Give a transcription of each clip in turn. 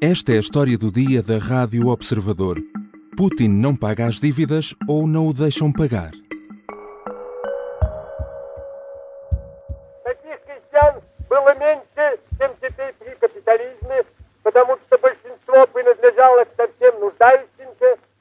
Esta é a história do dia da Rádio Observador. Putin não paga as dívidas ou não o deixam pagar.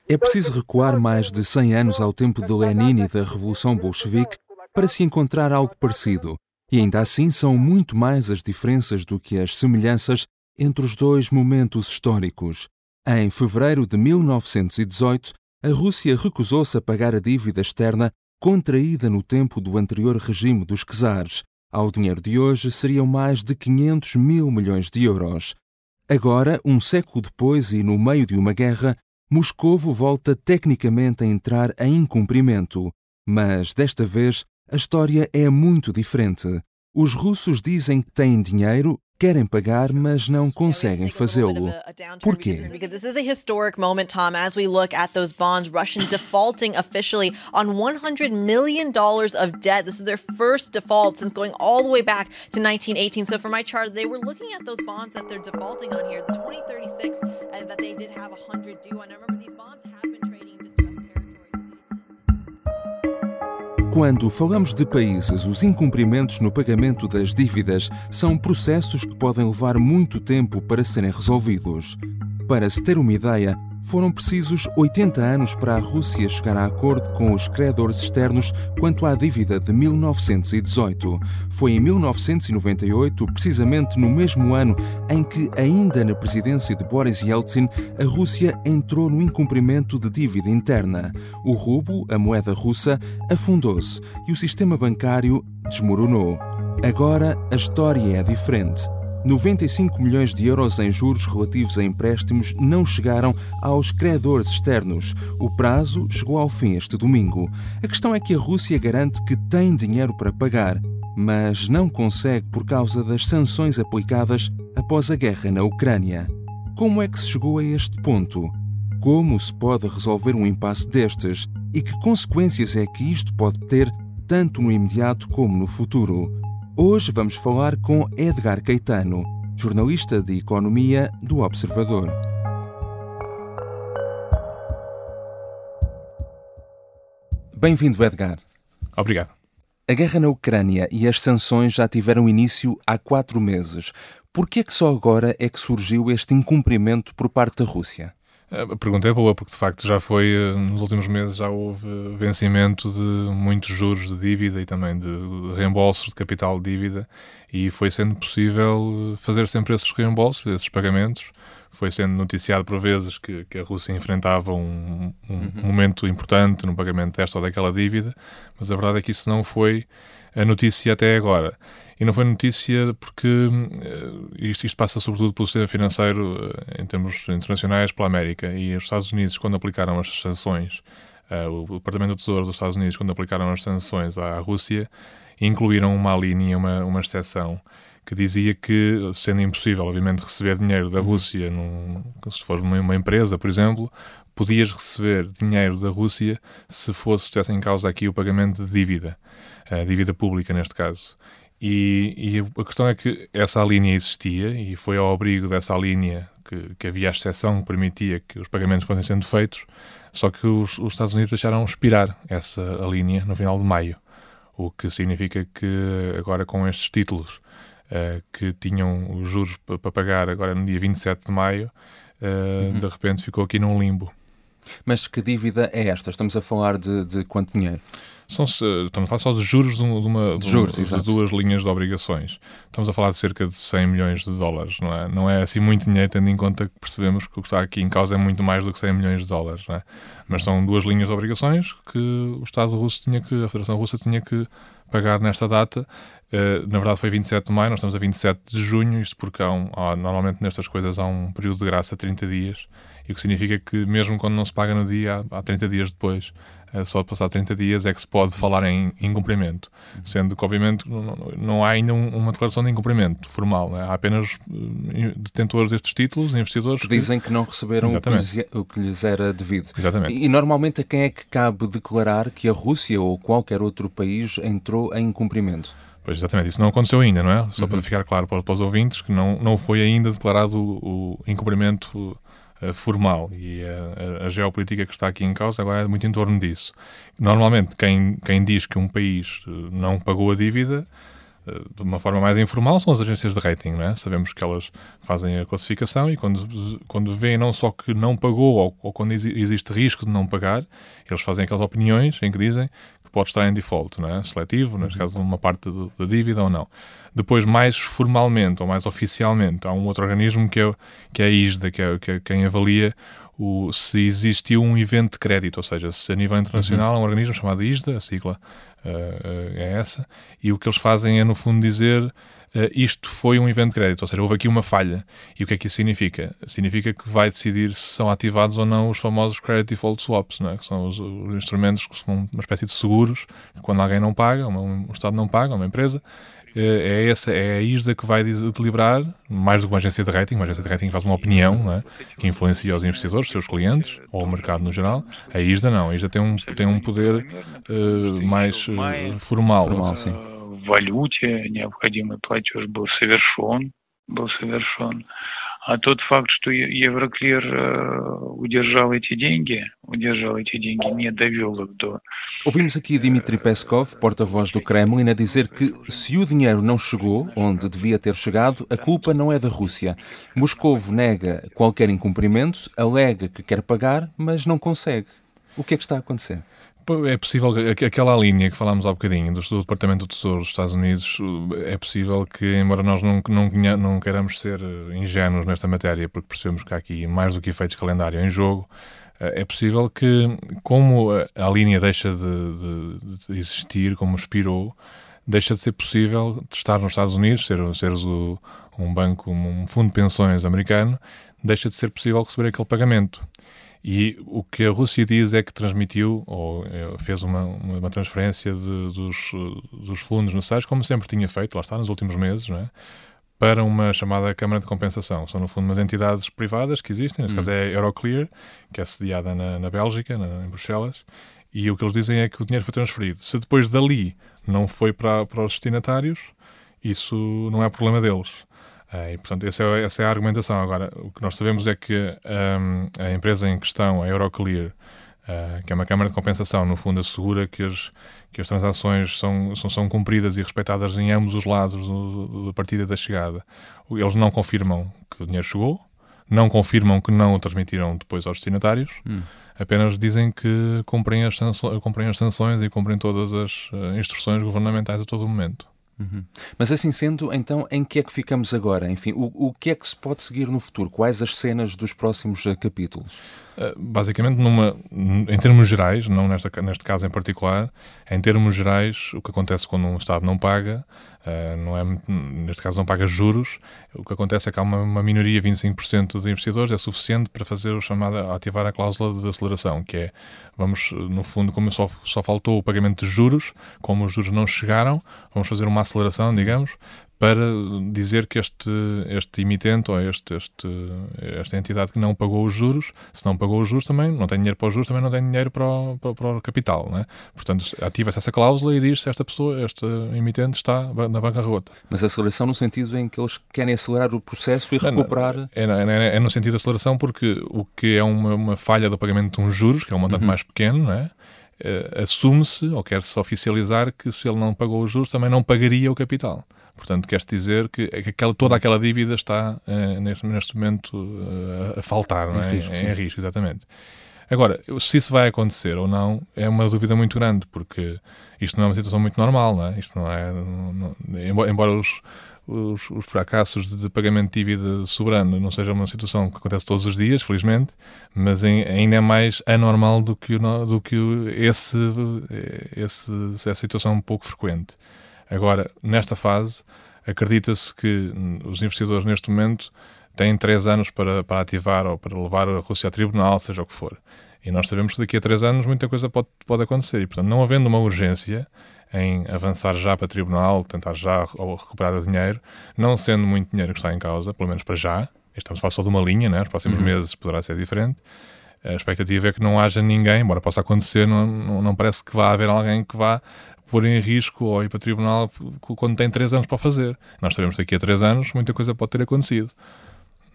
É preciso recuar mais de 100 anos ao tempo de Lenin e da Revolução Bolchevique para se encontrar algo parecido. E ainda assim são muito mais as diferenças do que as semelhanças entre os dois momentos históricos. Em fevereiro de 1918, a Rússia recusou-se a pagar a dívida externa contraída no tempo do anterior regime dos czares. Ao dinheiro de hoje seriam mais de 500 mil milhões de euros. Agora, um século depois e no meio de uma guerra, Moscovo volta tecnicamente a entrar em incumprimento. Mas, desta vez, a história é muito diferente. Os russos dizem que têm dinheiro, Querem pagar, mas não conseguem fazê-lo. Por quê? This is a historic moment, Tom, as we look at those bonds, Russian defaulting officially on 100 million dollars of debt. This is their first default since going all the way back to 1918. So for my chart, they were looking at those bonds that they're defaulting on here, the 2036, and uh, that they did have 100 due. I remember these bonds have been trading. Quando falamos de países, os incumprimentos no pagamento das dívidas são processos que podem levar muito tempo para serem resolvidos. Para se ter uma ideia, foram precisos 80 anos para a Rússia chegar a acordo com os credores externos quanto à dívida de 1918. Foi em 1998, precisamente no mesmo ano em que, ainda na presidência de Boris Yeltsin, a Rússia entrou no incumprimento de dívida interna. O rubo, a moeda russa, afundou-se e o sistema bancário desmoronou. Agora a história é diferente. 95 milhões de euros em juros relativos a empréstimos não chegaram aos credores externos. O prazo chegou ao fim este domingo. A questão é que a Rússia garante que tem dinheiro para pagar, mas não consegue por causa das sanções aplicadas após a guerra na Ucrânia. Como é que se chegou a este ponto? Como se pode resolver um impasse destes? E que consequências é que isto pode ter, tanto no imediato como no futuro? Hoje vamos falar com Edgar Caetano, jornalista de economia do Observador. Bem-vindo, Edgar. Obrigado. A guerra na Ucrânia e as sanções já tiveram início há quatro meses. Por que é que só agora é que surgiu este incumprimento por parte da Rússia? A pergunta é boa, porque de facto já foi, eh, nos últimos meses, já houve vencimento de muitos juros de dívida e também de reembolsos de capital de dívida, e foi sendo possível eh, fazer sempre esses reembolsos, esses pagamentos. Foi sendo noticiado por vezes que, que a Rússia enfrentava um, um uhum. momento importante no pagamento desta ou daquela dívida, mas a verdade é que isso não foi a notícia até agora. E não foi notícia porque uh, isto, isto, passa sobretudo pelo sistema financeiro uh, em termos internacionais pela América. E os Estados Unidos, quando aplicaram as sanções, uh, o Departamento do Tesouro dos Estados Unidos, quando aplicaram as sanções à Rússia, incluíram uma linha, uma, uma exceção que dizia que, sendo impossível, obviamente, receber dinheiro da uhum. Rússia, num, se for uma empresa, por exemplo, podias receber dinheiro da Rússia se fosse, estivesse em causa aqui o pagamento de dívida, a dívida pública neste caso. E, e, a questão é que essa linha existia e foi ao abrigo dessa linha que, que, havia a exceção que permitia que os pagamentos fossem sendo feitos, só que os, os Estados Unidos deixaram expirar essa linha no final de maio, o que significa que agora com estes títulos uh, que tinham os juros para pagar agora no dia 27 de maio, uh, uhum. de repente ficou aqui num limbo. Mas que dívida é esta? Estamos a falar de, de quanto dinheiro? São, estamos a falar só de juros de, uma, de, juros, de duas linhas de obrigações. Estamos a falar de cerca de 100 milhões de dólares, não é? Não é assim muito dinheiro, tendo em conta que percebemos que o que está aqui em causa é muito mais do que 100 milhões de dólares, não é? Mas são duas linhas de obrigações que o Estado russo tinha que, a Federação Russa tinha que pagar nesta data. Uh, na verdade foi 27 de maio, nós estamos a 27 de junho, isto porque há, um, há, normalmente nestas coisas há um período de graça de 30 dias, e o que significa que mesmo quando não se paga no dia, há, há 30 dias depois só passar 30 dias é que se pode falar em incumprimento, sendo que, obviamente, não, não há ainda uma declaração de incumprimento formal. Né? Há apenas eh, detentores destes títulos, investidores. Que dizem que não receberam o que, lhes, o que, lhes, era devido. Exatamente. E, normalmente a quem é que cabe declarar que a Rússia ou qualquer outro país entrou em incumprimento? Pois, exatamente. Isso não aconteceu ainda, não é? Só uhum. para ficar claro para, para, os ouvintes que não, não foi ainda declarado o, o incumprimento formal e a, a, geopolítica que está aqui em causa agora é muito em torno disso. Normalmente, quem, quem diz que um país eh, não pagou a dívida eh, de uma forma mais informal são as agências de rating, não é? Sabemos que elas fazem a classificação e quando, quando veem não só que não pagou ou, ou quando existe risco de não pagar, eles fazem aquelas opiniões em que dizem pode estar em default, não é? Seletivo, neste uhum. caso, uma parte da dívida ou não. Depois, mais formalmente ou mais oficialmente, há um outro organismo que é, que é a ISDA, que é, que é quem avalia o, se existiu um evento de crédito, ou seja, se a nível internacional uhum. há um organismo chamado ISDA, a sigla uh, é essa, e o que eles fazem é, no fundo, dizer uh, isto foi um evento de crédito, ou seja, houve aqui uma falha. E o que é que isso significa? Significa que vai decidir se são ativados ou não os famosos Credit Default Swaps, não é? que são os, os, instrumentos que são uma espécie de seguros, que quando alguém não paga, um, Estado não paga, uma empresa, é, essa, é a ISDA que vai deliberar, mais do que uma agência de rating, uma agência de rating faz uma opinião é? que influencia os investidores, seus clientes, ou o mercado no geral. A ISDA não, a ISDA tem um, tem um poder uh, mais uh, formal. formal sim валюте необходимый платеж был совершен, был совершен. А тот факт, что Евроклир удержал эти деньги, удержал эти деньги, не довел их до... Ouvimos aqui Dmitry Peskov, porta-voz do Kremlin, a dizer que se o dinheiro não chegou onde devia ter chegado, a culpa não é da Rússia. Moscou nega qualquer incumprimento, alega que quer pagar, mas não consegue. O que é que está a acontecer? É possível, aquela linha que falámos há bocadinho do, do Departamento do Tesouro dos Estados Unidos, é possível que, embora nós não, não, não queiramos ser eh, ingênuos nesta matéria, porque percebemos que há aqui mais do que efeitos de calendário em jogo, eh, é possível que, como a, linha deixa de, de, de, existir, como expirou, deixa de ser possível estar nos Estados Unidos, ser, seres o, um banco, um fundo de pensões americano, deixa de ser possível receber aquele pagamento. E o que a Rússia diz é que transmitiu, ou eh, fez uma, uma transferência de, dos, dos fundos necessários, como sempre tinha feito, lá está, nos últimos meses, não é? para uma chamada Câmara de Compensação. São, no fundo, umas entidades privadas que existem, neste hum. caso é a Euroclear, que é sediada na, na Bélgica, na, em Bruxelas, e o que eles dizem é que o dinheiro foi transferido. Se depois dali não foi para, para os destinatários, isso não é problema deles. Uh, e, portanto, essa é, essa é, a argumentação. Agora, o que nós sabemos é que um, a empresa em questão, a Euroclear, uh, que é uma câmara de compensação, no fundo assegura que as, que as transações são, são, são cumpridas e respeitadas em ambos os lados da partida e da chegada. Eles não confirmam que o dinheiro chegou, não confirmam que não o transmitiram depois aos destinatários, hum. apenas dizem que cumprem as, sanções, cumprem as sanções e cumprem todas as uh, instruções governamentais a todo momento. Uhum. Mas assim sendo, então, em que é que ficamos agora? Enfim, o, o que é que se pode seguir no futuro? Quais as cenas dos próximos uh, capítulos? Uh, basicamente, numa, em termos gerais, não nesta, neste caso em particular, em termos gerais, o que acontece quando um Estado não paga Uh, não é, neste caso não paga juros, o que acontece é que há uma, uma minoria, 25% de investidores, é suficiente para fazer o chamado, ativar a cláusula de aceleração, que é, vamos, no fundo, como só, só faltou o pagamento de juros, como os juros não chegaram, vamos fazer uma aceleração, digamos, para dizer que este, este emitente ou este, este, esta entidade que não pagou os juros, se não pagou os juros também, não tem dinheiro para os juros, também não tem dinheiro para o, para, para o capital. Né? Portanto, ativa-se essa cláusula e diz se esta pessoa, este emitente está na bancarrota. Mas aceleração no sentido em que eles querem acelerar o processo e recuperar... É, é, é no sentido de aceleração porque o que é uma, uma falha do pagamento de uns juros, que é um montante uhum. mais pequeno, não é? Uh, assume-se, ou quer-se oficializar, que se ele não pagou os juros, também não pagaria o capital. Portanto, quer dizer que, é que aquela, toda aquela dívida está uh, neste, neste, momento uh, a faltar, não é? Em risco, em risco, exatamente. Agora, se isso vai acontecer ou não, é uma dúvida muito grande, porque isto não é uma situação muito normal, não é? Isto não é. Não, não, embora os, os, os, fracassos de pagamento de dívida soberano não seja uma situação que acontece todos os dias, felizmente, mas em, ainda é mais anormal do que, do que esse, esse, essa situação um pouco frequente. Agora, nesta fase, acredita-se que os investidores neste momento têm três anos para, para ativar ou para levar a Rússia a tribunal, seja o que for. E nós sabemos que daqui a três anos muita coisa pode, pode acontecer. E, portanto, não havendo uma urgência em avançar já para tribunal, tentar já recuperar o dinheiro, não sendo muito dinheiro que está em causa, pelo menos para já, estamos a falar só de uma linha, né? nos próximos uhum. meses poderá ser diferente. A expectativa é que não haja ninguém, embora possa acontecer, não, não, não parece que vá haver alguém que vá pôr em risco ou ir para tribunal quando tem três anos para fazer. Nós sabemos que daqui a três anos muita coisa pode ter acontecido.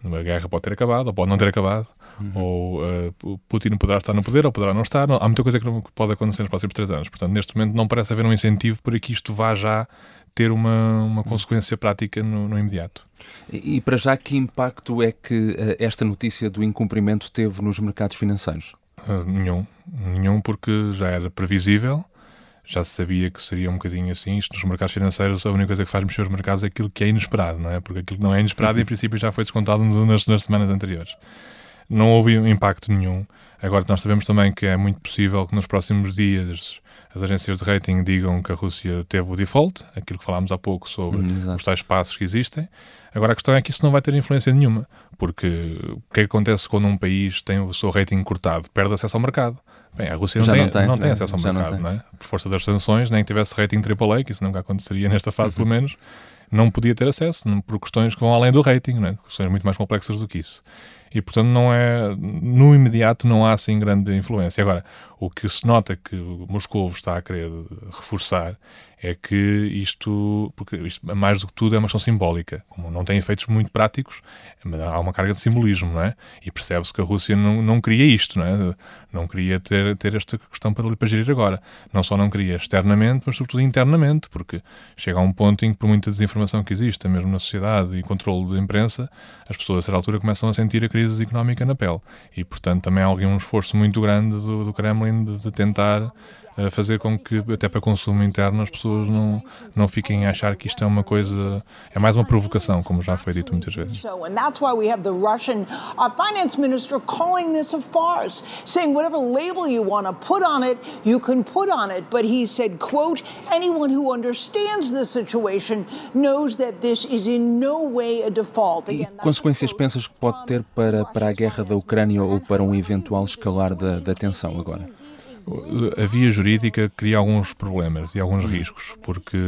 A guerra pode ter acabado, ou pode não ter acabado, uhum. ou uh, Putin poderá estar no poder, ou poderá não estar. Não, há muita coisa que, não, que pode acontecer nos próximos três anos. Portanto, neste momento não parece haver um incentivo para que isto vá já ter uma, uma consequência prática no, no imediato. E, e, para já, que impacto é que uh, esta notícia do incumprimento teve nos mercados financeiros? Uh, nenhum. Nenhum, porque já era previsível, já se sabia que seria um bocadinho assim. Isto nos mercados financeiros, a única coisa que faz mexer os mercados é aquilo que é inesperado, não é? Porque aquilo que não é inesperado, em princípio, já foi descontado nas, nas semanas anteriores. Não houve impacto nenhum. Agora, nós sabemos também que é muito possível que nos próximos dias as agências de rating digam que a Rússia teve o default, aquilo que falámos há pouco sobre hum, os tais passos que existem. Agora a questão é que isso não vai ter influência nenhuma, porque o que, que acontece quando um país tem o seu rating cortado? Perde acesso ao mercado. Bem, a Rússia não tem, não tem, não tem né? acesso ao mercado, não, não, é? Por força das sanções, nem que tivesse rating AAA, que isso nunca aconteceria nesta fase, pelo menos, não podia ter acesso, por questões que vão além do rating, é? questões muito mais complexas do que isso e portanto não é no imediato não há assim grande influência. Agora, o que se nota que Moscou está a querer reforçar é que isto, porque isto, mais do que tudo, é uma questão simbólica. Como não tem efeitos muito práticos, há uma carga de simbolismo, não é? E percebe-se que a Rússia não, não queria isto, não é? Não queria ter, ter esta questão para, para gerir agora. Não só não queria externamente, mas sobretudo internamente, porque chega a um ponto em que, por muita desinformação que existe, mesmo na sociedade e controle da imprensa, as pessoas a certa altura começam a sentir a crise económica na pele. E, portanto, também há um esforço muito grande do, do Kremlin de, de tentar fazer com que, até para consumo interno, as pessoas não, não fiquem a achar que isto é uma coisa, é mais uma provocação, como já foi dito muitas vezes. And that's why we have the Russian uh, finance minister calling this a farce, saying whatever label you want to put on it, you can put on it. But he said, quote, anyone who understands the situation knows that this is in no way a default. E consequências pensas que pode ter para, para a guerra da Ucrânia ou para um eventual escalar da, da tensão agora? A via jurídica cria alguns problemas e alguns riscos, porque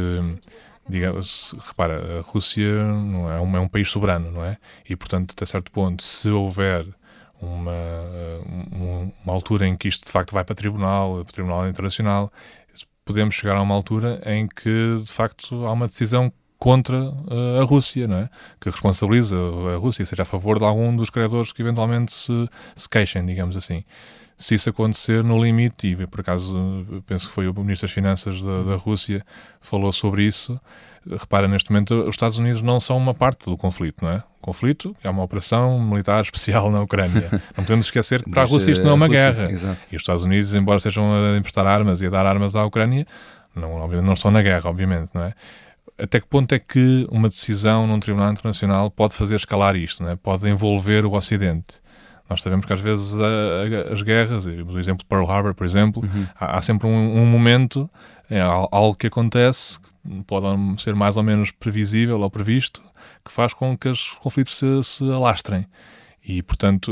digamos, repara, a Rússia não é, um, é um país soberano, não é? E, portanto, até certo ponto, se houver uma, uma, uma, altura em que isto de facto vai para tribunal, para tribunal internacional, podemos chegar a uma altura em que de facto há uma decisão contra uh, a Rússia, não é? Que responsabiliza a Rússia, seja a favor de algum dos credores que eventualmente se, se queixem, digamos assim se isso acontecer no limite, e por acaso penso que foi o Ministro das Finanças da, da Rússia falou sobre isso, repara, neste momento os Estados Unidos não são uma parte do conflito, não é? O conflito é uma operação militar especial na Ucrânia. Não podemos esquecer que para a Rússia isto não é uma Rússia, guerra. Exato. E os Estados Unidos, embora sejam a emprestar armas e a dar armas à Ucrânia, não, não estão na guerra, obviamente, não é? Até que ponto é que uma decisão num tribunal internacional pode fazer escalar isto, não é? Pode envolver o Ocidente? Nós sabemos que às vezes a, a, as guerras, o exemplo de Pearl Harbor, por exemplo, uhum. há, há, sempre um, um momento, é, algo que acontece, que pode ser mais ou menos previsível ou previsto, que faz com que os conflitos se, se alastrem. E, portanto,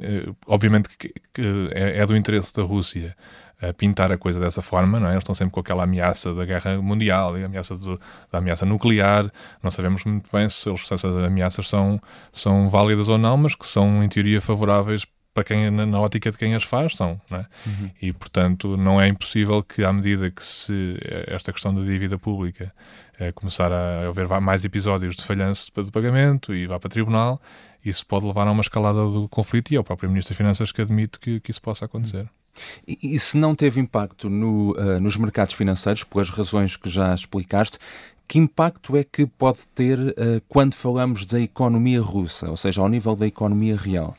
é, obviamente que, que é, é do interesse da Rússia a pintar a coisa dessa forma, não é? Eles estão sempre com aquela ameaça da guerra mundial, a ameaça do, da ameaça nuclear. Não sabemos muito bem se, eles, se essas ameaças são, são válidas ou não, mas que são, em teoria, favoráveis para quem, na, na ótica de quem as faz, são. É? uhum. E, portanto, não é impossível que, à medida que se esta questão da dívida pública é, começar a haver mais episódios de falhanço de pagamento e vá para tribunal, isso pode levar a uma escalada do conflito e é o próprio Ministro das Finanças que admite que, que isso possa acontecer. Uhum. E, e se não teve impacto no, uh, nos mercados financeiros, pelas razões que já explicaste, que impacto é que pode ter uh, quando falamos da economia russa, ou seja, ao nível da economia real?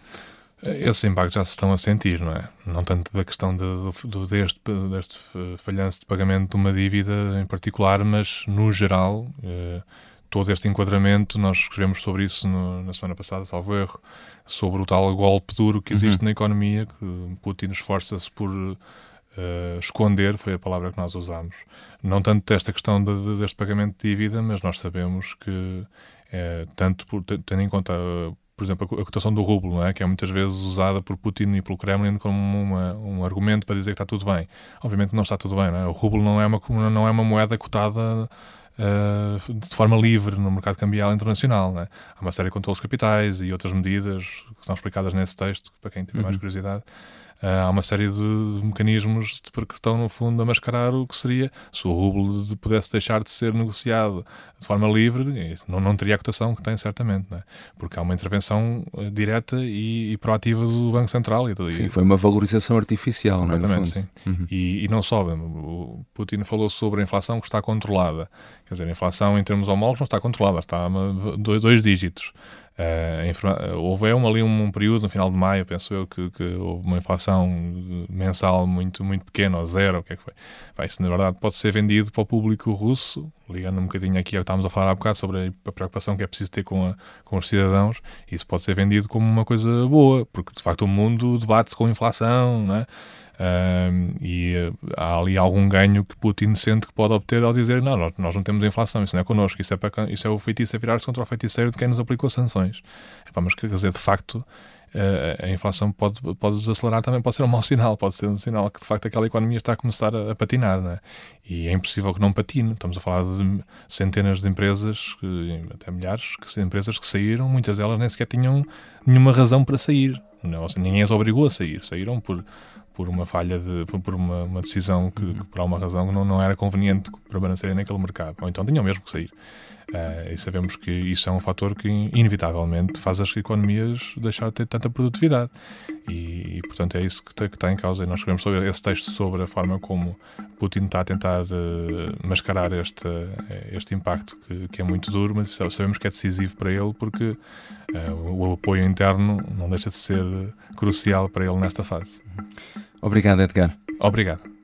Esses impactos já se estão a sentir, não é? Não tanto da questão de, deste, deste falhanço de pagamento de uma dívida em particular, mas no geral, eh, todo este enquadramento, nós escrevemos sobre isso no, na semana passada, salvo erro, sobre o tal golpe duro que existe uhum. na economia, que Putin esforça-se por uh, esconder, foi a palavra que nós usamos. Não tanto desta questão de, de, deste pagamento de dívida, mas nós sabemos que, é, tanto por, tendo em conta, por exemplo, a cotação do rublo, é? que é muitas vezes usada por Putin e pelo Kremlin como uma, um argumento para dizer que está tudo bem. Obviamente não está tudo bem, é? o rublo não é uma, não é uma moeda cotada uh, de forma livre no mercado cambial internacional. Né? Há uma série de controles capitais e outras medidas que estão explicadas nesse texto, para quem tiver uhum. mais curiosidade. Há uma série de, de mecanismos que estão, no fundo, a mascarar o que seria se o rublo pudesse deixar de ser negociado de forma livre, não, não teria a cotação que tem, certamente, é? porque há uma intervenção uh, direta e, e, proativa do Banco Central. E, sim, e, foi uma valorização artificial, não é? sim. Uhum. E, e, não só, o Putin falou sobre a inflação que está controlada. Quer dizer, a inflação em termos homólogos não está controlada, está a dois dígitos. Uh, houve um, ali um, um, período, no final de maio, penso eu, que, que, houve uma inflação mensal muito, muito pequena, ou zero, o que é que foi? Vai, isso, na verdade, pode ser vendido para o público russo, ligando um bocadinho aqui ao que estávamos a falar há bocado sobre a preocupação que é preciso ter com, a, com os cidadãos, isso pode ser vendido como uma coisa boa, porque de facto o mundo debate-se com inflação, não é? E uh, há ali algum ganho que Putin sente que pode obter ao dizer não, nós, não temos inflação, isso não é connosco, isso é, para, isso é o feitiço a virar-se contra o feiticeiro de quem nos aplicou sanções. Epá, mas quer dizer, de facto, uh, a inflação pode, pode desacelerar também, pode ser um mau sinal, pode ser um sinal que de facto aquela economia está a começar a, a patinar, é? e é impossível que não patine. Estamos a falar de centenas de empresas, que, até milhares, de empresas que saíram, muitas delas nem sequer tinham nenhuma razão para sair. Não, ninguém as obrigou a sair, saíram por por uma falha de por uma, uma decisão que, que, por alguma razão não, não era conveniente permanecerem naquele mercado. Ou então tinham mesmo que sair uh, e sabemos que isso é um fator que inevitavelmente faz as economias deixar de ter tanta produtividade e, e portanto é isso que está, que está em causa e nós escrevemos sobre esse texto sobre a forma como Putin está a tentar uh, mascarar este, este impacto que, que, é muito duro mas sabemos que é decisivo para ele porque uh, o, o apoio interno não deixa de ser crucial para ele nesta fase. Obrigado, Edgar. Obrigado.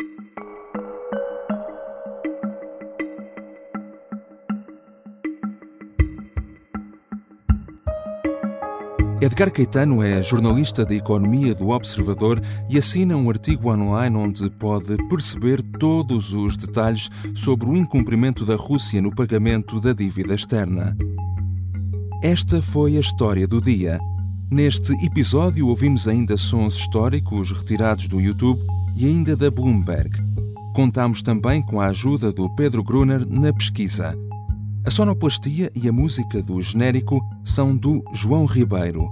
Edgar Caetano é jornalista de economia do Observador e assina um artigo online onde pode perceber todos os detalhes sobre o incumprimento da Rússia no pagamento da dívida externa. Esta foi a história do dia. Neste episódio ouvimos ainda sons históricos retirados do YouTube e ainda da Bloomberg. Contamos também com a ajuda do Pedro Gruner na pesquisa. A sonoplastia e a música do genérico são do João Ribeiro.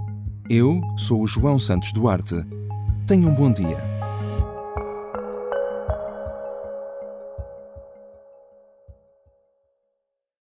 Eu sou o João Santos Duarte. Tenha um bom dia.